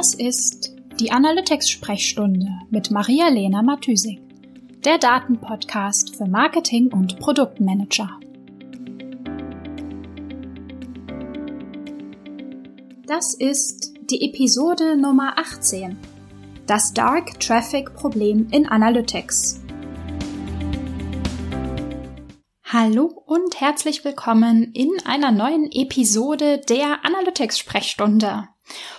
Das ist die Analytics-Sprechstunde mit Maria-Lena Matysik, der Datenpodcast für Marketing und Produktmanager. Das ist die Episode Nummer 18. Das Dark Traffic Problem in Analytics. Hallo und herzlich willkommen in einer neuen Episode der Analytics Sprechstunde.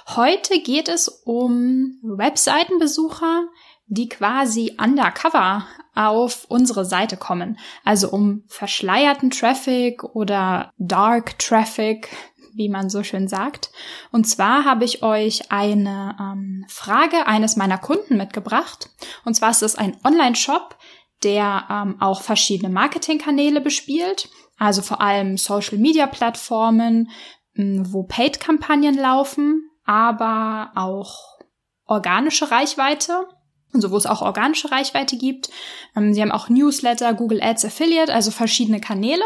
Heute geht es um Webseitenbesucher, die quasi undercover auf unsere Seite kommen. Also um verschleierten Traffic oder Dark Traffic, wie man so schön sagt. Und zwar habe ich euch eine ähm, Frage eines meiner Kunden mitgebracht. Und zwar ist es ein Online-Shop, der ähm, auch verschiedene Marketingkanäle bespielt. Also vor allem Social-Media-Plattformen, wo Paid-Kampagnen laufen, aber auch organische Reichweite. Also wo es auch organische Reichweite gibt. Ähm, sie haben auch Newsletter, Google Ads Affiliate, also verschiedene Kanäle.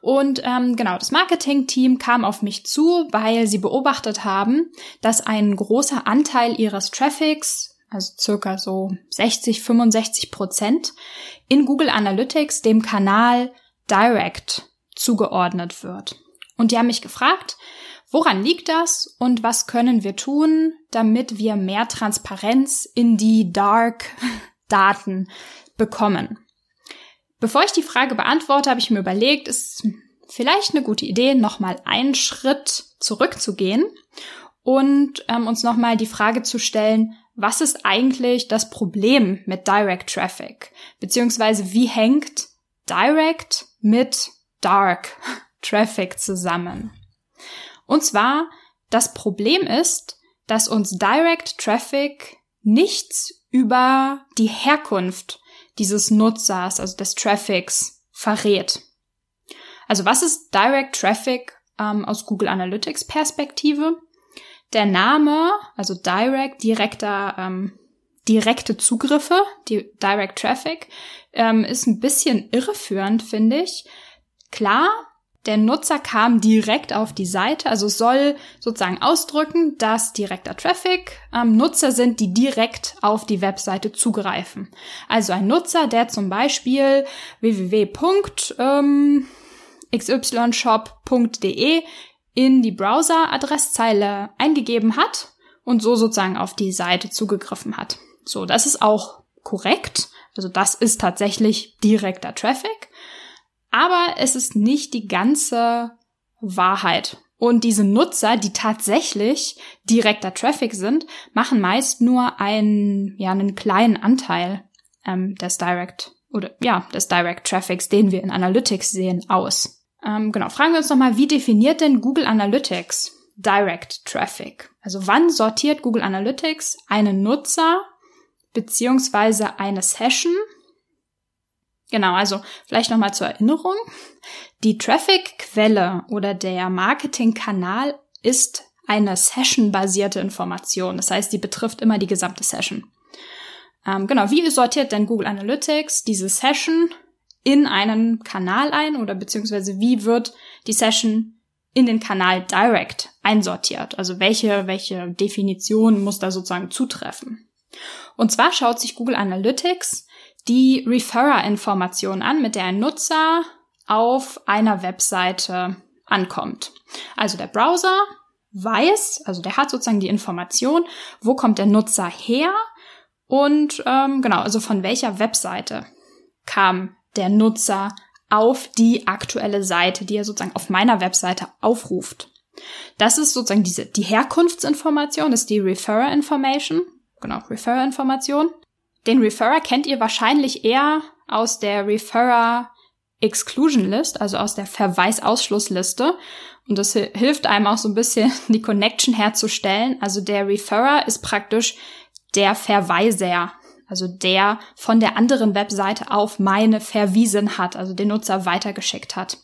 Und ähm, genau, das Marketing-Team kam auf mich zu, weil sie beobachtet haben, dass ein großer Anteil ihres Traffics, also circa so 60, 65 Prozent, in Google Analytics dem Kanal Direct zugeordnet wird. Und die haben mich gefragt, woran liegt das und was können wir tun, damit wir mehr Transparenz in die Dark Daten bekommen? Bevor ich die Frage beantworte, habe ich mir überlegt, ist vielleicht eine gute Idee, nochmal einen Schritt zurückzugehen und ähm, uns nochmal die Frage zu stellen, was ist eigentlich das Problem mit Direct Traffic? Beziehungsweise wie hängt Direct mit Dark Traffic zusammen? Und zwar, das Problem ist, dass uns Direct Traffic nichts über die Herkunft dieses Nutzers, also des Traffics, verrät. Also was ist Direct Traffic ähm, aus Google Analytics Perspektive? Der Name, also Direct, direkter, ähm, direkte Zugriffe, die Direct Traffic, ähm, ist ein bisschen irreführend, finde ich. Klar, der Nutzer kam direkt auf die Seite, also soll sozusagen ausdrücken, dass direkter Traffic ähm, Nutzer sind, die direkt auf die Webseite zugreifen. Also ein Nutzer, der zum Beispiel www.xyshop.de in die Browser-Adresszeile eingegeben hat und so sozusagen auf die Seite zugegriffen hat. So, das ist auch korrekt. Also das ist tatsächlich direkter Traffic. Aber es ist nicht die ganze Wahrheit. Und diese Nutzer, die tatsächlich direkter Traffic sind, machen meist nur einen, ja, einen kleinen Anteil ähm, des Direct oder ja, des Direct Traffics, den wir in Analytics sehen, aus. Ähm, genau, fragen wir uns nochmal, wie definiert denn Google Analytics Direct Traffic? Also wann sortiert Google Analytics einen Nutzer beziehungsweise eine Session? Genau, also vielleicht nochmal zur Erinnerung. Die Traffic-Quelle oder der Marketing-Kanal ist eine Session-basierte Information. Das heißt, die betrifft immer die gesamte Session. Ähm, genau, wie sortiert denn Google Analytics diese Session in einen Kanal ein oder beziehungsweise wie wird die Session in den Kanal Direct einsortiert? Also welche, welche Definition muss da sozusagen zutreffen? Und zwar schaut sich Google Analytics die Referrer-Information an, mit der ein Nutzer auf einer Webseite ankommt. Also der Browser weiß, also der hat sozusagen die Information, wo kommt der Nutzer her und ähm, genau, also von welcher Webseite kam der Nutzer auf die aktuelle Seite, die er sozusagen auf meiner Webseite aufruft. Das ist sozusagen diese, die Herkunftsinformation, das ist die Referrer Information. Genau, Referrer Information. Den Referrer kennt ihr wahrscheinlich eher aus der Referrer Exclusion List, also aus der Verweisausschlussliste. Und das hilft einem auch so ein bisschen, die Connection herzustellen. Also der Referrer ist praktisch der Verweiser also der von der anderen Webseite auf meine verwiesen hat, also den Nutzer weitergeschickt hat.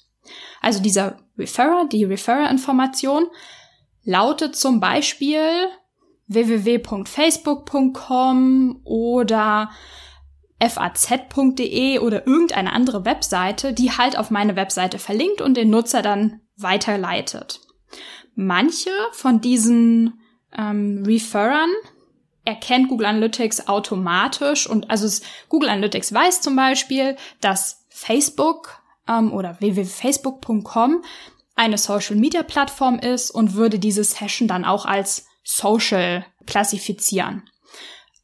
Also dieser Referrer, die Referrer-Information lautet zum Beispiel www.facebook.com oder faz.de oder irgendeine andere Webseite, die halt auf meine Webseite verlinkt und den Nutzer dann weiterleitet. Manche von diesen ähm, Referrern erkennt Google Analytics automatisch und also es, Google Analytics weiß zum Beispiel, dass Facebook ähm, oder www.facebook.com eine Social Media Plattform ist und würde diese Session dann auch als Social klassifizieren.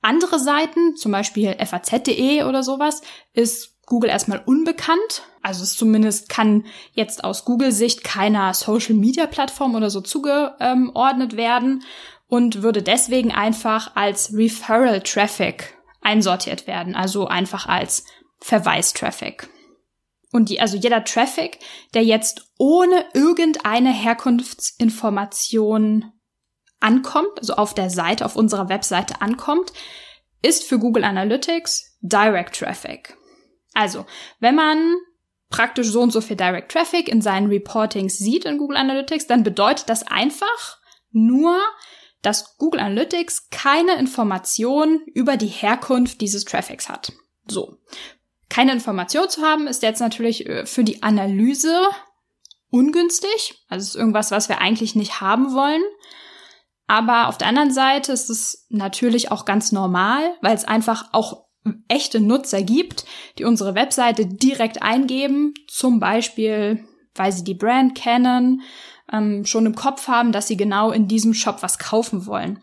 Andere Seiten, zum Beispiel faz.de oder sowas, ist Google erstmal unbekannt. Also es zumindest kann jetzt aus Google-Sicht keiner Social-Media-Plattform oder so zugeordnet werden und würde deswegen einfach als Referral-Traffic einsortiert werden, also einfach als Verweis-Traffic. Und die, also jeder Traffic, der jetzt ohne irgendeine Herkunftsinformation ankommt, also auf der Seite, auf unserer Webseite ankommt, ist für Google Analytics Direct Traffic. Also, wenn man praktisch so und so viel Direct Traffic in seinen Reportings sieht in Google Analytics, dann bedeutet das einfach nur, dass Google Analytics keine Information über die Herkunft dieses Traffics hat. So. Keine Information zu haben ist jetzt natürlich äh, für die Analyse ungünstig. Also ist irgendwas, was wir eigentlich nicht haben wollen. Aber auf der anderen Seite ist es natürlich auch ganz normal, weil es einfach auch echte Nutzer gibt, die unsere Webseite direkt eingeben, zum Beispiel, weil sie die Brand kennen, ähm, schon im Kopf haben, dass sie genau in diesem Shop was kaufen wollen.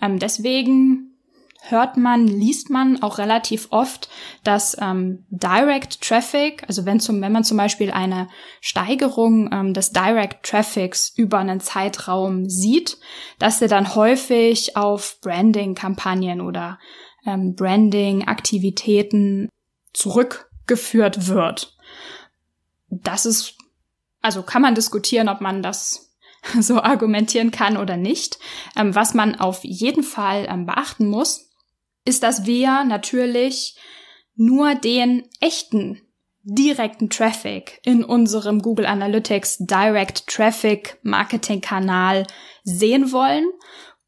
Ähm, deswegen hört man, liest man auch relativ oft, dass ähm, Direct Traffic, also wenn, zum, wenn man zum Beispiel eine Steigerung ähm, des Direct Traffics über einen Zeitraum sieht, dass der dann häufig auf Branding-Kampagnen oder ähm, Branding-Aktivitäten zurückgeführt wird. Das ist, also kann man diskutieren, ob man das so argumentieren kann oder nicht. Ähm, was man auf jeden Fall ähm, beachten muss, ist, dass wir natürlich nur den echten direkten Traffic in unserem Google Analytics Direct Traffic Marketing Kanal sehen wollen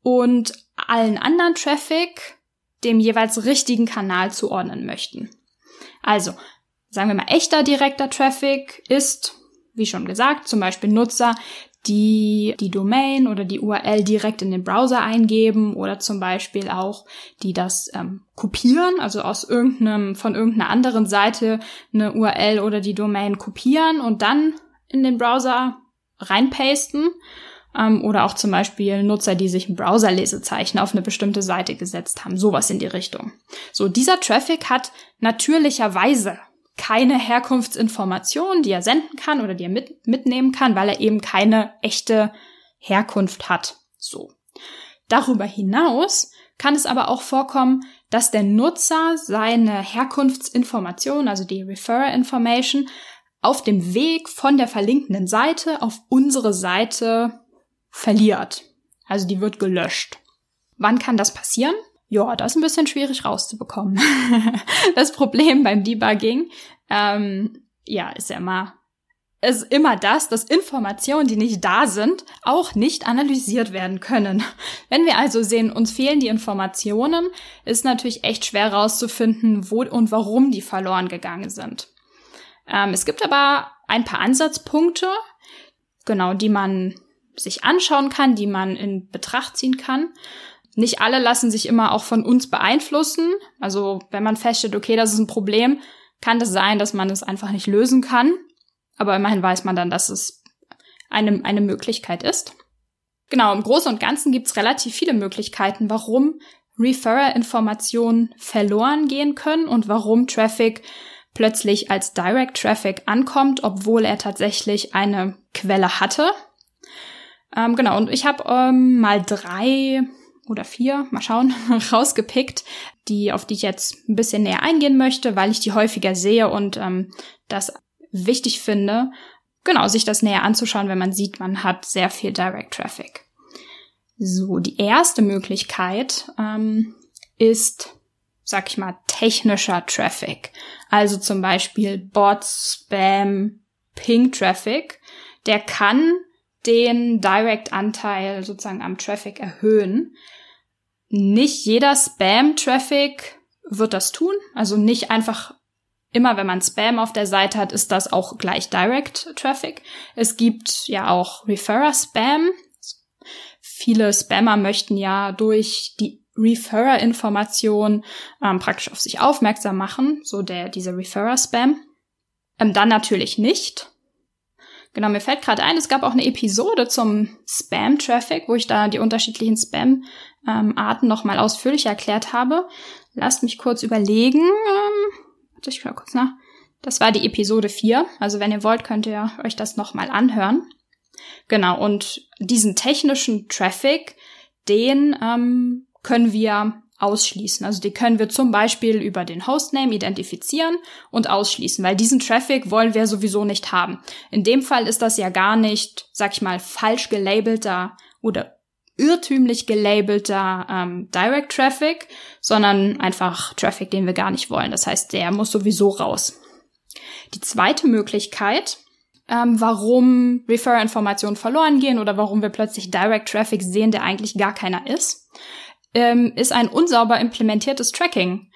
und allen anderen Traffic dem jeweils richtigen Kanal zuordnen möchten. Also, sagen wir mal, echter direkter Traffic ist, wie schon gesagt, zum Beispiel Nutzer, die die Domain oder die URL direkt in den Browser eingeben oder zum Beispiel auch, die das ähm, kopieren, also aus irgendeinem, von irgendeiner anderen Seite eine URL oder die Domain kopieren und dann in den Browser reinpasten ähm, oder auch zum Beispiel Nutzer, die sich ein Browserlesezeichen auf eine bestimmte Seite gesetzt haben. Sowas in die Richtung. So, dieser Traffic hat natürlicherweise keine Herkunftsinformation, die er senden kann oder die er mit, mitnehmen kann, weil er eben keine echte Herkunft hat. So. Darüber hinaus kann es aber auch vorkommen, dass der Nutzer seine Herkunftsinformation, also die Referrer Information, auf dem Weg von der verlinkenden Seite auf unsere Seite verliert. Also die wird gelöscht. Wann kann das passieren? Ja, das ist ein bisschen schwierig rauszubekommen. das Problem beim Debugging, ähm, ja, ist ja immer, ist immer das, dass Informationen, die nicht da sind, auch nicht analysiert werden können. Wenn wir also sehen, uns fehlen die Informationen, ist natürlich echt schwer rauszufinden, wo und warum die verloren gegangen sind. Ähm, es gibt aber ein paar Ansatzpunkte, genau, die man sich anschauen kann, die man in Betracht ziehen kann. Nicht alle lassen sich immer auch von uns beeinflussen. Also wenn man feststellt, okay, das ist ein Problem, kann das sein, dass man es einfach nicht lösen kann. Aber immerhin weiß man dann, dass es eine, eine Möglichkeit ist. Genau, im Großen und Ganzen gibt es relativ viele Möglichkeiten, warum Referrer-Informationen verloren gehen können und warum Traffic plötzlich als Direct Traffic ankommt, obwohl er tatsächlich eine Quelle hatte. Ähm, genau, und ich habe ähm, mal drei oder vier, mal schauen, rausgepickt, die, auf die ich jetzt ein bisschen näher eingehen möchte, weil ich die häufiger sehe und ähm, das wichtig finde, genau, sich das näher anzuschauen, wenn man sieht, man hat sehr viel Direct Traffic. So, die erste Möglichkeit ähm, ist, sag ich mal, technischer Traffic. Also zum Beispiel Bots, Spam, Ping Traffic. Der kann den Direct-Anteil sozusagen am Traffic erhöhen. Nicht jeder Spam-Traffic wird das tun. Also nicht einfach immer, wenn man Spam auf der Seite hat, ist das auch gleich Direct Traffic. Es gibt ja auch Referrer Spam. viele Spammer möchten ja durch die Referrer-Information ähm, praktisch auf sich aufmerksam machen, so der dieser Referrer-Spam. Ähm, dann natürlich nicht. Genau, mir fällt gerade ein, es gab auch eine Episode zum Spam-Traffic, wo ich da die unterschiedlichen Spam-Arten ähm, nochmal ausführlich erklärt habe. Lasst mich kurz überlegen. Ähm, ich mal kurz nach. Das war die Episode 4. Also wenn ihr wollt, könnt ihr euch das nochmal anhören. Genau, und diesen technischen Traffic, den ähm, können wir ausschließen. Also die können wir zum Beispiel über den Hostname identifizieren und ausschließen, weil diesen Traffic wollen wir sowieso nicht haben. In dem Fall ist das ja gar nicht, sag ich mal, falsch gelabelter oder irrtümlich gelabelter ähm, Direct Traffic, sondern einfach Traffic, den wir gar nicht wollen. Das heißt, der muss sowieso raus. Die zweite Möglichkeit, ähm, warum Referrer-Informationen verloren gehen oder warum wir plötzlich Direct Traffic sehen, der eigentlich gar keiner ist, ähm, ist ein unsauber implementiertes Tracking.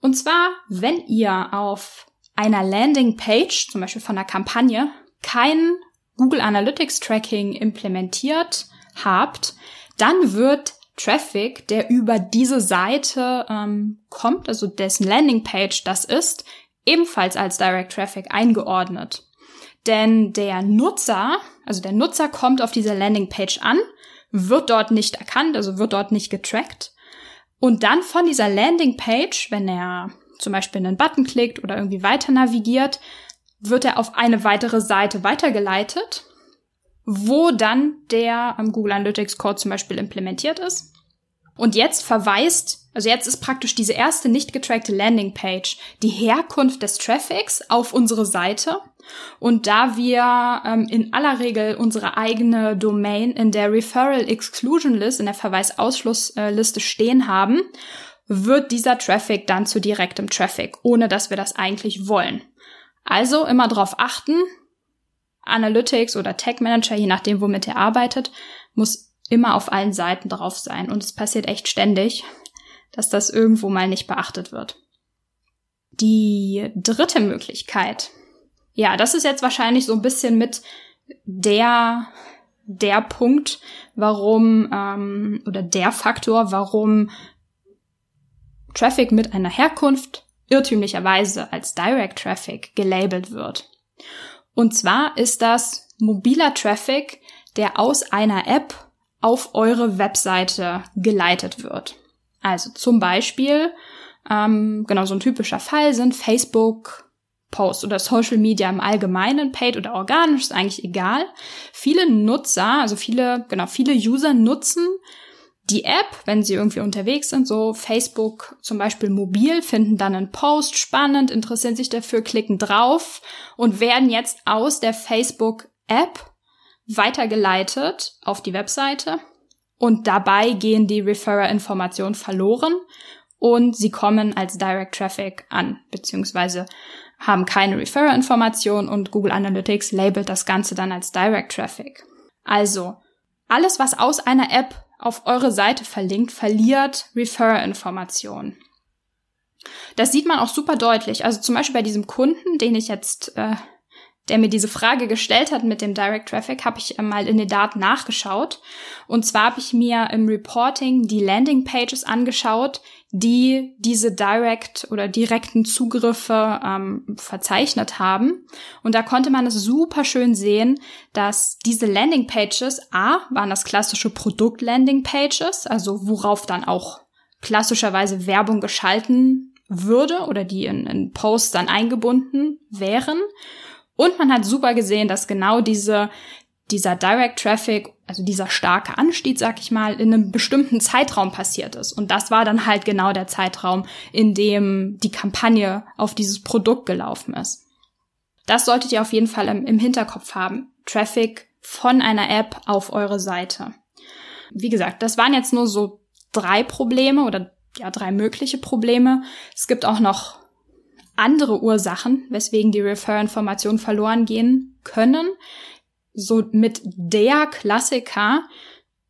Und zwar, wenn ihr auf einer Landingpage, zum Beispiel von einer Kampagne, kein Google Analytics Tracking implementiert habt, dann wird Traffic, der über diese Seite ähm, kommt, also dessen Landingpage das ist, ebenfalls als Direct Traffic eingeordnet. Denn der Nutzer, also der Nutzer kommt auf diese Landingpage an wird dort nicht erkannt, also wird dort nicht getrackt. Und dann von dieser Landingpage, wenn er zum Beispiel einen Button klickt oder irgendwie weiter navigiert, wird er auf eine weitere Seite weitergeleitet, wo dann der am Google Analytics Code zum Beispiel implementiert ist. Und jetzt verweist, also jetzt ist praktisch diese erste nicht getrackte Landingpage die Herkunft des Traffics auf unsere Seite und da wir ähm, in aller Regel unsere eigene Domain in der Referral Exclusion List, in der Verweisausschlussliste stehen haben, wird dieser Traffic dann zu direktem Traffic, ohne dass wir das eigentlich wollen. Also immer darauf achten, Analytics oder Tag Manager, je nachdem, womit ihr arbeitet, muss immer auf allen Seiten drauf sein. Und es passiert echt ständig, dass das irgendwo mal nicht beachtet wird. Die dritte Möglichkeit, ja, das ist jetzt wahrscheinlich so ein bisschen mit der der Punkt, warum ähm, oder der Faktor, warum Traffic mit einer Herkunft irrtümlicherweise als Direct Traffic gelabelt wird. Und zwar ist das mobiler Traffic, der aus einer App auf eure Webseite geleitet wird. Also zum Beispiel, ähm, genau so ein typischer Fall sind Facebook, Post oder Social Media im Allgemeinen, paid oder organisch, ist eigentlich egal. Viele Nutzer, also viele, genau, viele User nutzen die App, wenn sie irgendwie unterwegs sind, so Facebook zum Beispiel mobil, finden dann einen Post spannend, interessieren sich dafür, klicken drauf und werden jetzt aus der Facebook App weitergeleitet auf die Webseite und dabei gehen die Referrer-Informationen verloren und sie kommen als Direct Traffic an, beziehungsweise haben keine Referrer-Information und Google Analytics labelt das Ganze dann als Direct Traffic. Also, alles, was aus einer App auf eure Seite verlinkt, verliert Referrer-Informationen. Das sieht man auch super deutlich. Also zum Beispiel bei diesem Kunden, den ich jetzt, äh, der mir diese Frage gestellt hat mit dem Direct Traffic, habe ich äh, mal in den Daten nachgeschaut. Und zwar habe ich mir im Reporting die Landing Pages angeschaut, die diese Direct oder direkten Zugriffe ähm, verzeichnet haben. Und da konnte man es super schön sehen, dass diese Landing Pages, A, waren das klassische Produkt Landing Pages, also worauf dann auch klassischerweise Werbung geschalten würde oder die in, in Posts dann eingebunden wären. Und man hat super gesehen, dass genau diese dieser Direct Traffic, also dieser starke Anstieg, sag ich mal, in einem bestimmten Zeitraum passiert ist. Und das war dann halt genau der Zeitraum, in dem die Kampagne auf dieses Produkt gelaufen ist. Das solltet ihr auf jeden Fall im, im Hinterkopf haben. Traffic von einer App auf eure Seite. Wie gesagt, das waren jetzt nur so drei Probleme oder ja, drei mögliche Probleme. Es gibt auch noch andere Ursachen, weswegen die Refer-Informationen verloren gehen können so mit der Klassiker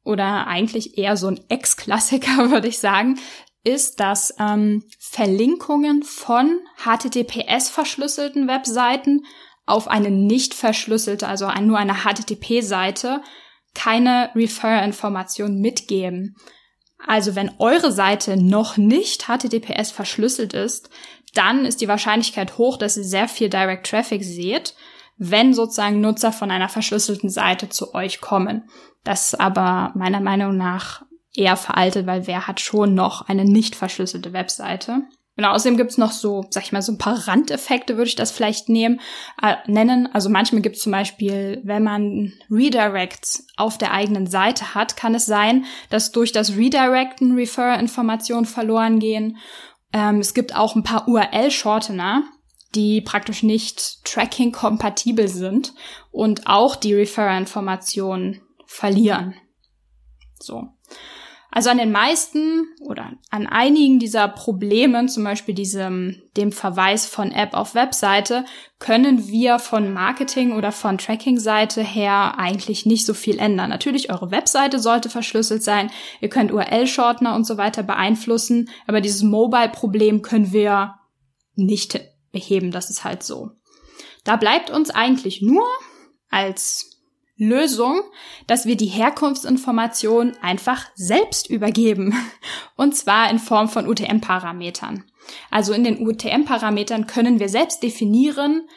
oder eigentlich eher so ein Ex-Klassiker, würde ich sagen, ist, dass ähm, Verlinkungen von HTTPS verschlüsselten Webseiten auf eine nicht verschlüsselte, also nur eine HTTP-Seite keine Refer-Informationen mitgeben. Also wenn eure Seite noch nicht HTTPS verschlüsselt ist, dann ist die Wahrscheinlichkeit hoch, dass ihr sehr viel Direct Traffic seht, wenn sozusagen Nutzer von einer verschlüsselten Seite zu euch kommen. Das ist aber meiner Meinung nach eher veraltet, weil wer hat schon noch eine nicht verschlüsselte Webseite? Genau, außerdem gibt's noch so, sag ich mal, so ein paar Randeffekte, würde ich das vielleicht nehmen, äh, nennen. Also manchmal gibt's zum Beispiel, wenn man Redirects auf der eigenen Seite hat, kann es sein, dass durch das Redirecten Refer-Informationen verloren gehen. Ähm, es gibt auch ein paar URL-Shortener, die praktisch nicht Tracking-kompatibel sind und auch die Refer-Informationen verlieren. So. Also an den meisten oder an einigen dieser Problemen, zum Beispiel diesem, dem Verweis von App auf Webseite, können wir von Marketing oder von Tracking-Seite her eigentlich nicht so viel ändern. Natürlich, eure Webseite sollte verschlüsselt sein. Ihr könnt URL-Shortener und so weiter beeinflussen. Aber dieses Mobile-Problem können wir nicht beheben. Das ist halt so. Da bleibt uns eigentlich nur als Lösung, dass wir die Herkunftsinformation einfach selbst übergeben. Und zwar in Form von UTM-Parametern. Also in den UTM-Parametern können wir selbst definieren,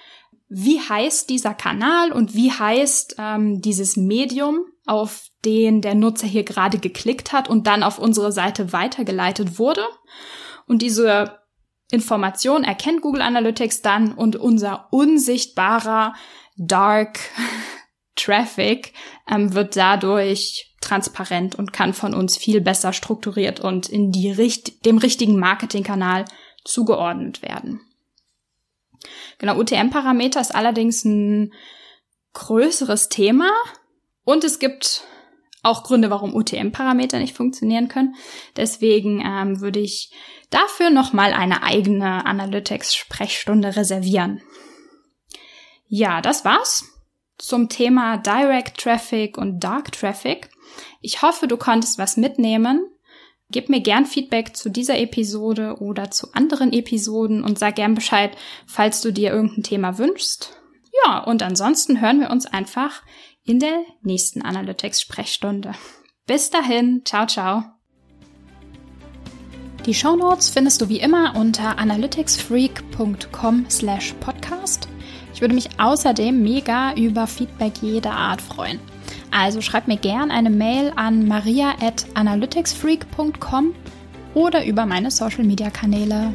wie heißt dieser Kanal und wie heißt ähm, dieses Medium, auf den der Nutzer hier gerade geklickt hat und dann auf unsere Seite weitergeleitet wurde. Und diese Information erkennt Google Analytics dann und unser unsichtbarer Dark Traffic ähm, wird dadurch transparent und kann von uns viel besser strukturiert und in die richt dem richtigen Marketingkanal zugeordnet werden. Genau, UTM-Parameter ist allerdings ein größeres Thema und es gibt auch Gründe, warum UTM-Parameter nicht funktionieren können. Deswegen ähm, würde ich dafür nochmal eine eigene Analytics-Sprechstunde reservieren. Ja, das war's zum Thema Direct Traffic und Dark Traffic. Ich hoffe, du konntest was mitnehmen. Gib mir gern Feedback zu dieser Episode oder zu anderen Episoden und sag gern Bescheid, falls du dir irgendein Thema wünschst. Ja, und ansonsten hören wir uns einfach in der nächsten Analytics-Sprechstunde. Bis dahin, ciao, ciao. Die Show Notes findest du wie immer unter analyticsfreak.com slash podcast. Ich würde mich außerdem mega über Feedback jeder Art freuen. Also schreib mir gern eine Mail an maria at analyticsfreak.com oder über meine Social Media Kanäle.